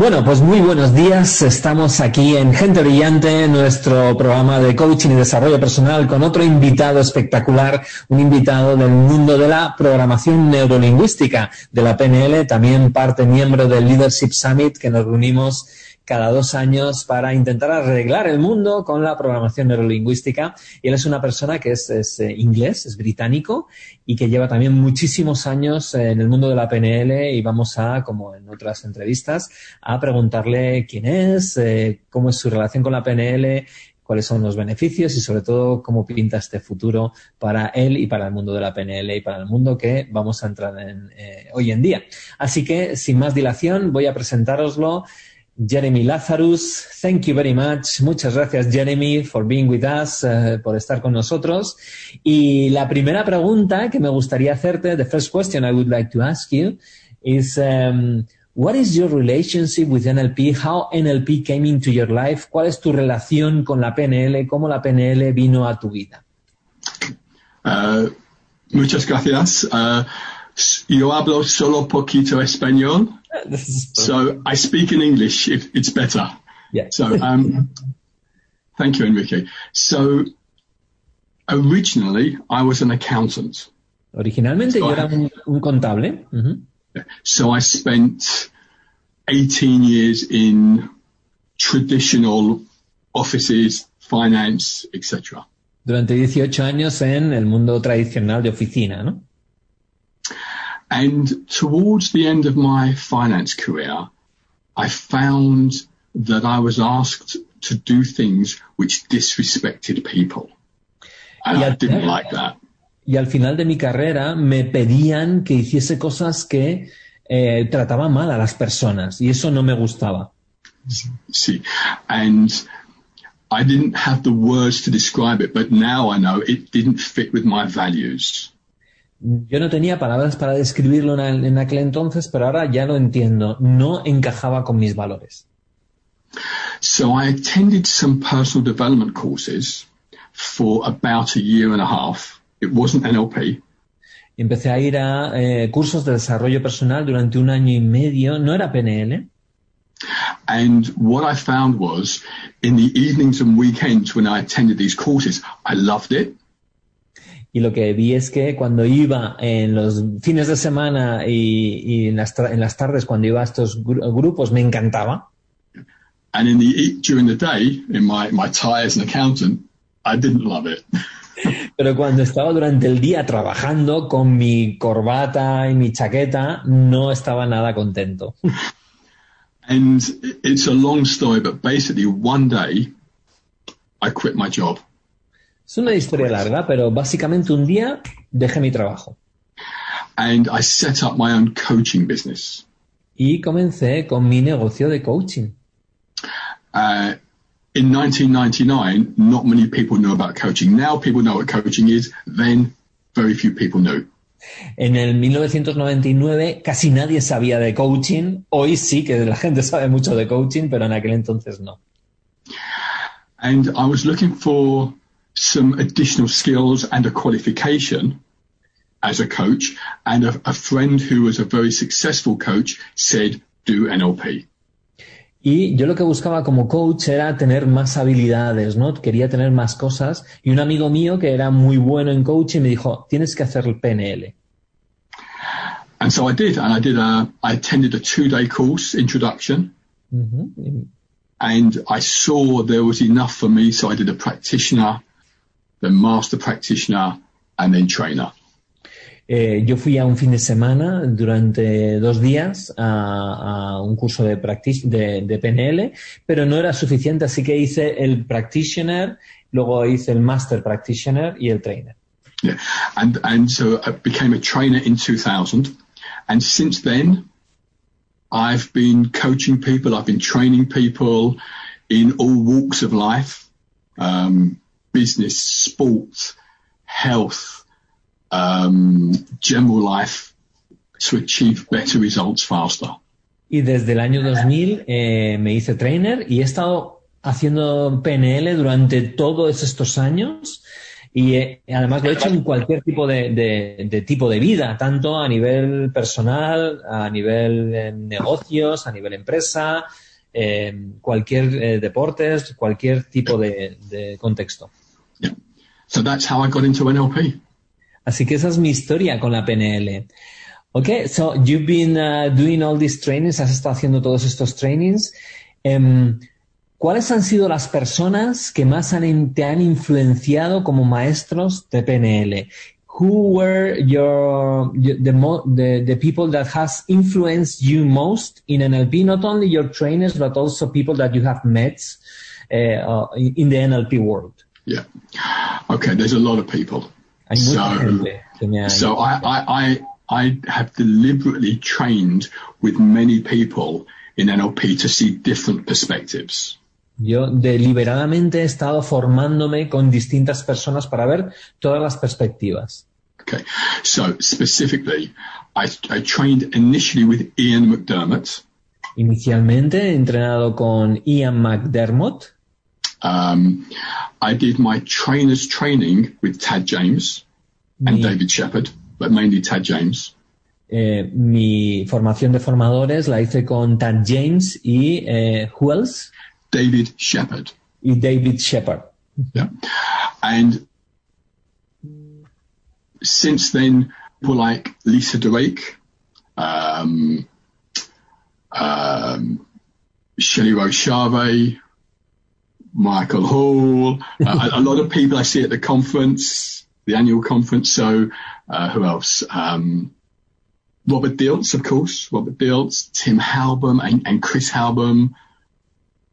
Bueno, pues muy buenos días. Estamos aquí en Gente Brillante, nuestro programa de coaching y desarrollo personal, con otro invitado espectacular, un invitado del mundo de la programación neurolingüística de la PNL, también parte miembro del Leadership Summit que nos reunimos cada dos años para intentar arreglar el mundo con la programación neurolingüística. Y él es una persona que es, eh, inglés, es británico y que lleva también muchísimos años en el mundo de la PNL y vamos a, como en otras entrevistas, a preguntarle quién es, eh, cómo es su relación con la PNL, cuáles son los beneficios y sobre todo cómo pinta este futuro para él y para el mundo de la PNL y para el mundo que vamos a entrar en eh, hoy en día. Así que, sin más dilación, voy a presentároslo. Jeremy Lazarus. Thank you very much. Muchas gracias, Jeremy, for being with us, uh, por estar con nosotros. Y la primera pregunta que me gustaría hacerte, the first question I would like to ask you is, um, what is your relationship with NLP? How NLP came into your life? ¿Cuál es tu relación con la PNL? ¿Cómo la PNL vino a tu vida? Uh, muchas gracias. Uh, yo hablo solo poquito español. so I speak in English if it's better. Yeah. So um, thank you, Enrique. So originally I was an accountant. Originalmente so yo era un, un contable. Uh -huh. So I spent 18 years in traditional offices, finance, etc. Durante 18 años en el mundo tradicional de oficina, ¿no? And towards the end of my finance career, I found that I was asked to do things which disrespected people. And I didn't like that. Y al final de mi carrera me pedían que hiciese cosas que eh, trataban mal a las personas y eso no me gustaba. Sí, and I didn't have the words to describe it, but now I know it didn't fit with my values. Yo no tenía palabras para describirlo en, en aquel entonces, pero ahora ya lo entiendo. No encajaba con mis valores. So I attended some personal development courses for about a year and a half. It wasn't NLP. Empecé a ir a eh, cursos de desarrollo personal durante un año y medio. No era PNL. And what I found was, in the evenings and weekends when I attended these courses, I loved it. Y lo que vi es que cuando iba en los fines de semana y, y en, las en, las tardes, cuando iba a estos gru grupos, me encantaba. And in the, during the day, in my, my tie as an accountant, I didn't love it. Pero cuando estaba durante el día trabajando con mi corbata y mi chaqueta, no estaba nada contento. And it's a long story, but basically one day I quit my job. Es una historia larga, pero básicamente un día dejé mi trabajo. And I set up my own coaching business. Y comencé con mi negocio de coaching. Uh, in 1999, not many people knew about coaching. Now people know what coaching is. Then very few people knew. En el 1999 casi nadie sabía de coaching. Hoy sí que la gente sabe mucho de coaching, pero en aquel entonces no. And I was looking for some additional skills and a qualification as a coach. And a, a friend who was a very successful coach said, do NLP. Y yo lo que buscaba como coach era tener más habilidades, ¿no? Quería tener más cosas. Y un amigo mío que era muy bueno en coaching me dijo, tienes que hacer el PNL. And so I did, and I did a, I attended a two-day course, introduction. Uh -huh. And I saw there was enough for me, so I did a practitioner, then master practitioner, and then trainer. Eh, yo fui a un fin de semana durante dos días a, a un curso de, de, de, PNL, pero no era suficiente, así que hice el practitioner, luego hice el master practitioner y el trainer. Yeah, and and so I became a trainer in 2000, and since then, I've been coaching people, I've been training people in all walks of life, um, business, sports, health um, general life to achieve better results faster. Y desde el año 2000 eh, me hice trainer y he estado haciendo PNL durante todos estos años Y eh, además lo he hecho en cualquier tipo de, tipo de vida, tanto a nivel personal, a nivel eh, negocios, a nivel empresa, eh, cualquier eh, deportes, cualquier tipo de contexto. Yeah. So that's how I got into NLP. Así que esa es mi historia con la PNL. Okay, so you've been uh, doing all these trainings, has estado haciendo todos estos trainings. Em, ¿Cuáles han sido las personas que más han, te han influenciado como maestros de PNL? Who were your, the, the the people that has influenced you most in NLP? Not only your trainers, but also people that you have met uh, uh, in the NLP world. Yeah. Okay, there's a lot of people. Mucha So- gente que me ha So I, I, I, I have deliberately trained with many people in NLP to see different perspectives. Yo deliberadamente he estado formándome con distintas personas para ver todas las perspectivas. Okay. So specifically, I, I trained initially with Ian McDermott. Inicialmente he entrenado con Ian McDermott, Um, I did my trainer's training with Tad James and Mi- David Shepard, but mainly Tad James. eh, mi formación de formadores la hice con Tad James y eh, who else? David Shepard. y David Shepard. Yeah. And since then, people like Lisa Drake, um, um, Shelley Rochave, Michael Hall, a, a lot of people I see at the conference, the annual conference. So, uh, who else? Um, Robert Diltz, of course, Robert Diltz, Tim Halbum and, and Chris Halbum,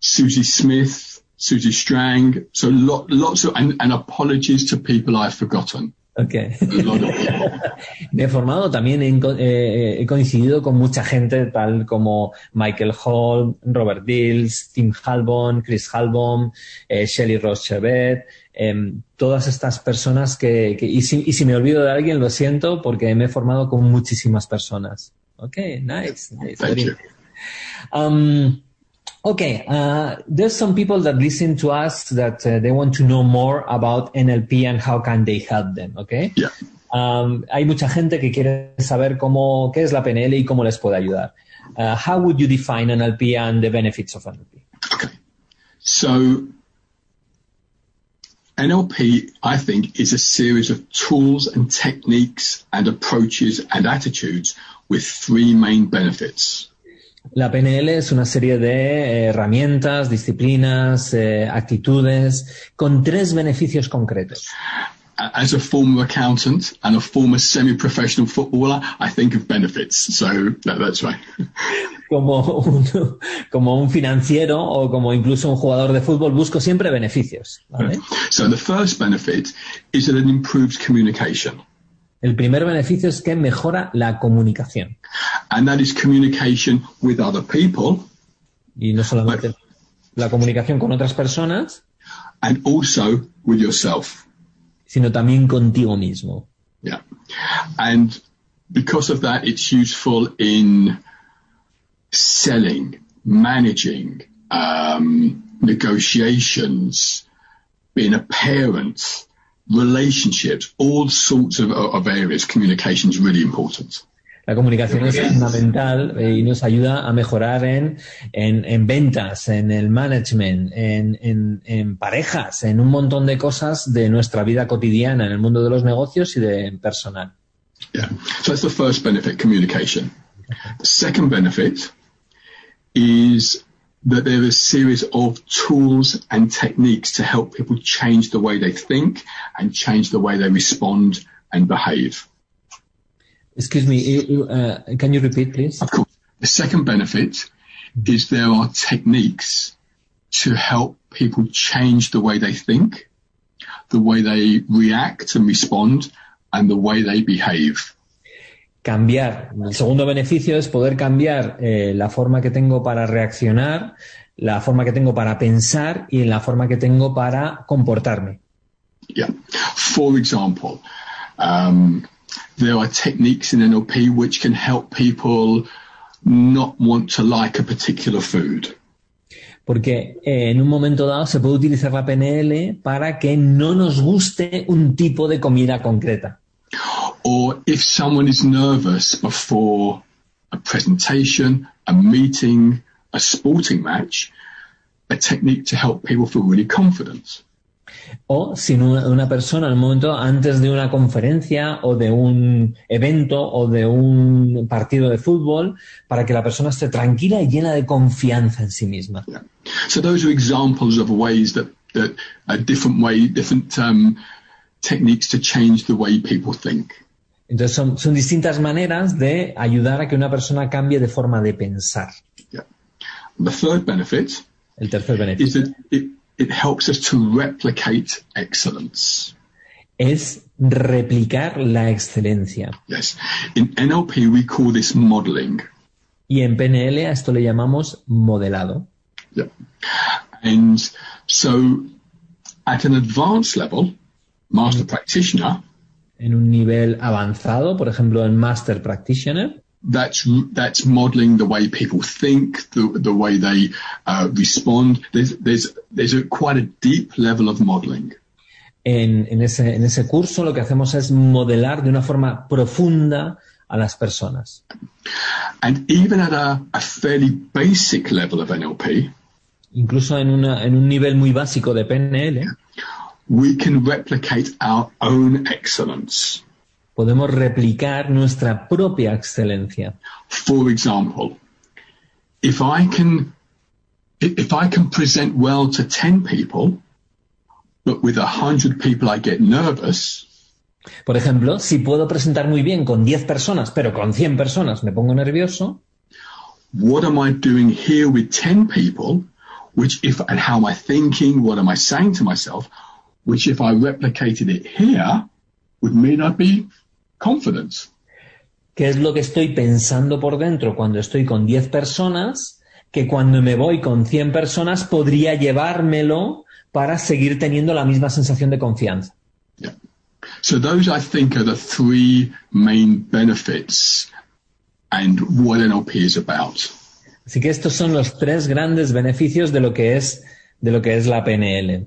Susie Smith, Susie Strang. So lot, lots of, and, and apologies to people I've forgotten. Okay. Me he formado también, co- eh, he coincidido con mucha gente tal como Michael Hall, Robert Dills, Tim Halbon, Chris Halbon, eh, Shelley Ross Chevet, em, todas estas personas que, que- y, si, y si me olvido de alguien, lo siento porque me he formado con muchísimas personas. Ok, nice. nice. Okay, uh, there's some people that listen to us that uh, they want to know more about NLP and how can they help them, okay? Yeah. Um, hay mucha gente que quiere saber cómo, qué es la PNL y cómo les puede ayudar. Uh, how would you define NLP and the benefits of NLP? Okay. So NLP, I think, is a series of tools and techniques and approaches and attitudes with three main benefits. La PNL es una serie de eh, herramientas, disciplinas, eh, actitudes con tres beneficios concretos. As a former accountant and a former semi-professional footballer, I think of benefits. So that, that's right. Como un, como un financiero o como incluso un jugador de fútbol busco siempre beneficios. ¿vale? So the first benefit is that it improves communication. El primer beneficio es que mejora la comunicación. And that is communication with other people Y no solamente la comunicación con otras personas, and also with yourself. sino también contigo mismo. Yeah. And because of that, it's useful in selling, managing, um, negotiations, being a parent, relationships, all sorts of, of areas. Communication is really important. La comunicación es fundamental y nos ayuda a mejorar en, en, en ventas, en el management, en, en, en parejas, en un montón de cosas de nuestra vida cotidiana, en el mundo de los negocios y de personal. Yeah. So that's the first benefit, communication. The second benefit is that there is a series of tools and techniques to help people change the way they think and change the way they respond and behave. Excuse me, uh, can you repeat, please? Of course, the second benefit is there are techniques to help people change the way they think, the way they react and respond, and the way they behave. Cambiar. El segundo beneficio es poder cambiar eh, la forma que tengo para reaccionar, la forma que tengo para pensar y la forma que tengo para comportarme. Yeah. For example, um, there are techniques in NLP which can help people not want to like a particular food. Porque eh, en un momento dado se puede utilizar la PNL para que no nos guste un tipo de comida concreta. Or if someone is nervous before a presentation, a meeting, a sporting match, a technique to help people feel really confident. O si una, una persona en un momento antes de una conferencia o de un evento o de un partido de fútbol, para que la persona esté tranquila y llena de confianza en sí misma. Yeah. So those are examples of ways that, that a different way, different um, techniques to change the way people think. Entonces son, son distintas maneras de ayudar a que una persona cambie de forma de pensar. Yeah. The third benefit El tercer beneficio it, it helps us to replicate excellence. es replicar la excelencia. Yes. In NLP, we call this modeling. Y en PNL a esto le llamamos modelado. Yeah. And so at an advanced level, master practitioner, En un nivel avanzado, por ejemplo, en Master Practitioner, that's that's modeling the way people think, the the way they uh, respond. There's there's there's a quite a deep level of modeling. en, en ese, en ese curso lo que hacemos es modelar de una forma profunda a las personas. And even at a, a fairly basic level of NLP, Incluso en, una, en un nivel muy básico de PNL, we can replicate our own excellence. podemos replicar nuestra propia excelencia. For example, if I can if I can present well to 10 people, but with 100 people I get nervous, Por ejemplo, si puedo presentar muy bien con 10 personas, pero con 100 personas me pongo nervioso, what am I doing here with 10 people? Which if, and how am I thinking? What am I saying to myself? Which if I replicated it here would mean I'd be confident. ¿qué es lo que estoy pensando por dentro cuando estoy con 10 personas? Que cuando me voy con 100 personas podría llevármelo para seguir teniendo la misma sensación de confianza. Yeah. So those I think are the three main benefits and what NLP is about. Así que estos son los tres grandes beneficios de lo que es, de lo que es la PNL.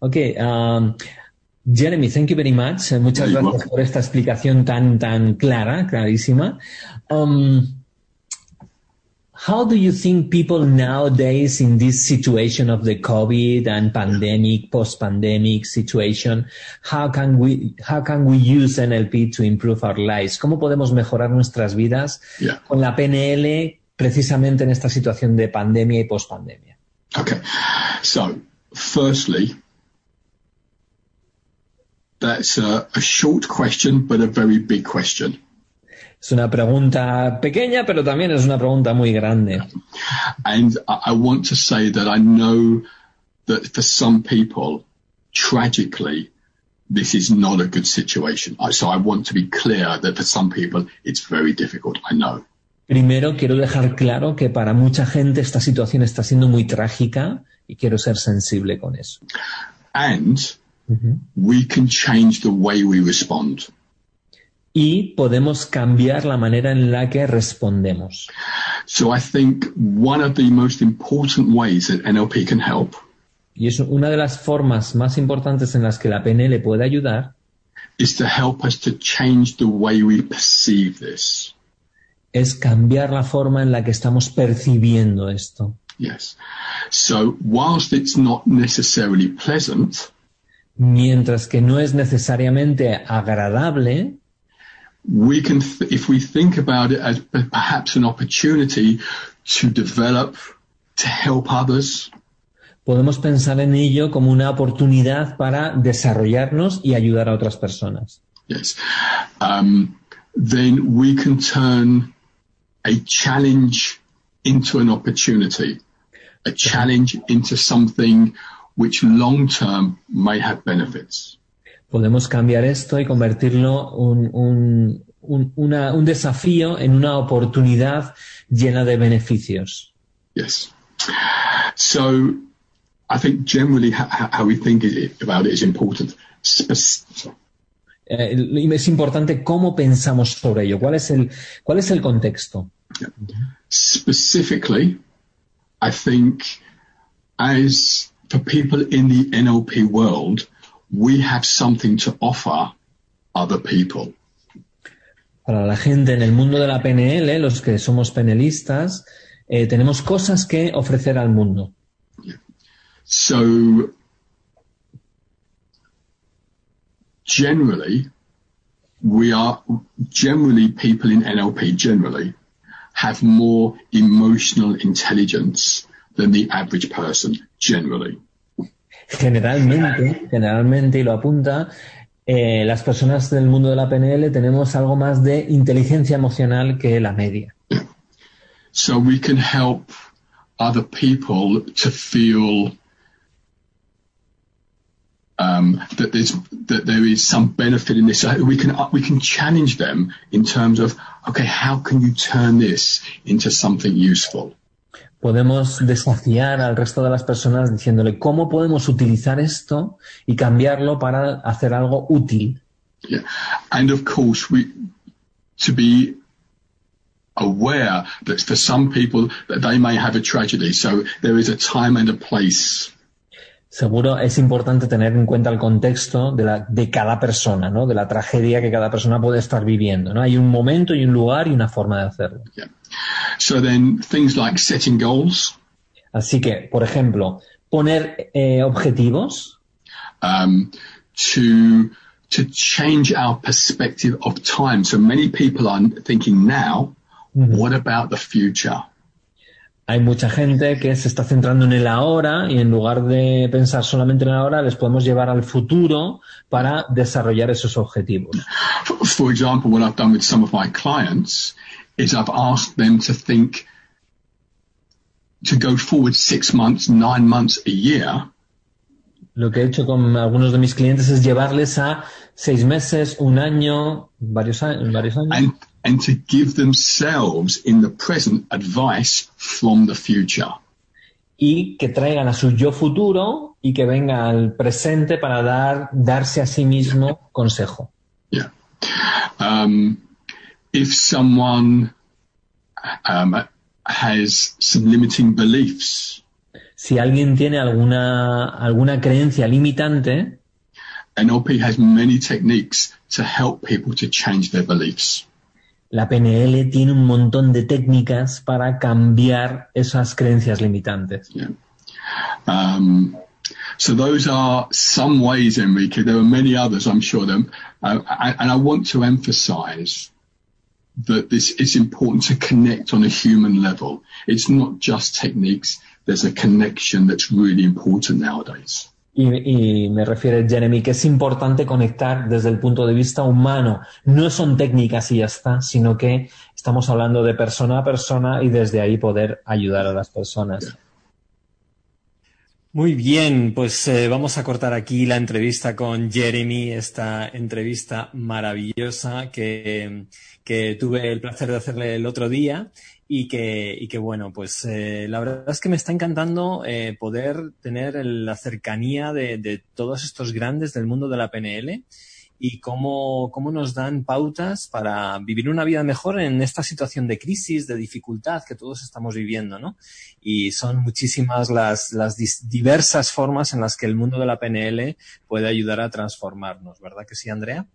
Ok, um, Jeremy, thank you very much. Eh, Muchas gracias por esta explicación tan, tan clara, clarísima. Um, how do you think people nowadays in this situation of the COVID and pandemic, post-pandemic situation, how can we, how can we use NLP to improve our lives? ¿Cómo podemos mejorar nuestras vidas Yeah. con la PNL precisamente en esta situación de pandemia y post-pandemia? Okay. So firstly, that's a, a short question, but a very big question. Es una pregunta pequeña, pero también es una pregunta muy grande. And I want to say that I know that for some people, tragically, this is not a good situation. So I want to be clear that for some people, it's very difficult. I know. Primero, quiero dejar claro que para mucha gente esta situación está siendo muy trágica y quiero ser sensible con eso. And we can change the way we respond. Y podemos cambiar la manera en la que respondemos. So I think one of the most important ways that NLP can help Y es una de las formas más importantes en las que la PNL puede ayudar is to help us to change the way we perceive this. es cambiar la forma en la que estamos percibiendo esto. Yes. So whilst it's not necessarily pleasant, Mientras que no es necesariamente agradable, we can, th- if we think about it as perhaps an opportunity to develop, to help others, podemos pensar en ello como una oportunidad para desarrollarnos y ayudar a otras personas. yes, um, then we can turn a challenge into an opportunity, a challenge into something which long term may have benefits. Podemos cambiar esto y convertirlo un, un, un, una- un desafío en una oportunidad llena de beneficios. Yes. So I think generally how, we think about it is important. Eh, es importante cómo pensamos sobre ello, cuál es el, cuál es el contexto. specifically, I think as for people in the NLP world, we have something to offer other people. Para la gente en el mundo de la PNL, los que somos penelistas, eh, tenemos cosas que ofrecer al mundo. So, generally, we are, generally people in NLP generally have more emotional intelligence than the average person, generally. Generalmente, generalmente, y lo apunta, eh, las personas del mundo de la PNL tenemos algo más de inteligencia emocional que la media. So we can help other people to feel um, that there's that there is some benefit in this. We can we can challenge them in terms of okay, how can you turn this into something useful? Podemos desafiar al resto de las personas diciéndole cómo podemos utilizar esto y cambiarlo para hacer algo útil. Yeah. And of course, we to be aware that for some people that they may have a tragedy. So there is a time and a place. Seguro es importante tener en cuenta el contexto de, la, de cada persona, ¿no? De la tragedia que cada persona puede estar viviendo, ¿no? Hay un momento y un lugar y una forma de hacerlo. Yeah. So then things like setting goals. Así que, por ejemplo, poner eh, objetivos. Um, to to change our perspective of time. So many people are thinking now, what about the future? Hay mucha gente que se está centrando en el ahora y en lugar de pensar solamente en el ahora, les podemos llevar al futuro para desarrollar esos objetivos. For, for example, what I've done with some of my clients is I've asked them to think to go forward six months, nine months, a year. Lo que he hecho con algunos de mis clientes es llevarles a seis meses, un año, varios años. Varios años. And, and to give themselves in the present advice from the future. y que traigan a su yo futuro y que venga al presente para dar, darse a sí mismo consejo. Yeah. Um, if someone um, has some limiting beliefs, Si alguien tiene alguna, alguna creencia limitante, NLP has many techniques to help people to change their beliefs. la PNL tiene un montón de técnicas para cambiar esas creencias limitantes. Yeah. Um, so those are some ways, Enrique. There are many others, I'm sure. Them, uh, and and I want to emphasize that this is important to connect on a human level. It's not just techniques. There's a connection that's really important nowadays. Y, y me refiere Jeremy que es importante conectar desde el punto de vista humano. No son técnicas y ya está, sino que estamos hablando de persona a persona y desde ahí poder ayudar a las personas. Muy bien, pues eh, vamos a cortar aquí la entrevista con Jeremy, esta entrevista maravillosa que, que tuve el placer de hacerle el otro día y que, y que bueno, pues eh, la verdad es que me está encantando eh, poder tener la cercanía de, de todos estos grandes del mundo de la PNL y cómo, cómo nos dan pautas para vivir una vida mejor en esta situación de crisis, de dificultad que todos estamos viviendo, ¿no? Y son muchísimas las, las diversas formas en las que el mundo de la PNL puede ayudar a transformarnos, ¿verdad que sí, Andrea?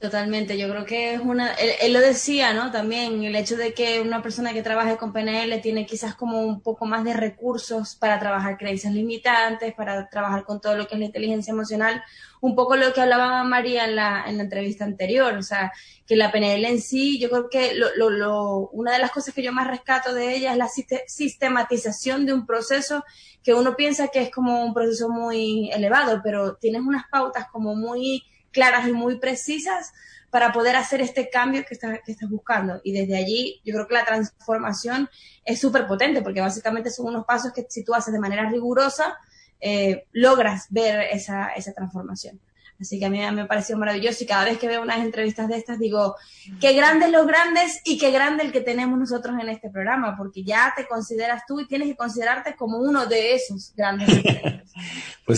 Totalmente, yo creo que es una, él, él lo decía, ¿no? También el hecho de que una persona que trabaje con PNL tiene quizás como un poco más de recursos para trabajar creencias limitantes, para trabajar con todo lo que es la inteligencia emocional, un poco lo que hablaba María en la, en la entrevista anterior, o sea, que la PNL en sí, yo creo que lo, lo, lo, una de las cosas que yo más rescato de ella es la siste- sistematización de un proceso que uno piensa que es como un proceso muy elevado, pero tienes unas pautas como muy claras y muy precisas para poder hacer este cambio que estás, que estás buscando. Y desde allí yo creo que la transformación es súper potente porque básicamente son unos pasos que si tú haces de manera rigurosa, eh, logras ver esa, esa transformación. Así que a mí me pareció maravilloso y cada vez que veo unas entrevistas de estas digo, qué grandes los grandes y qué grande el que tenemos nosotros en este programa, porque ya te consideras tú y tienes que considerarte como uno de esos grandes. Pues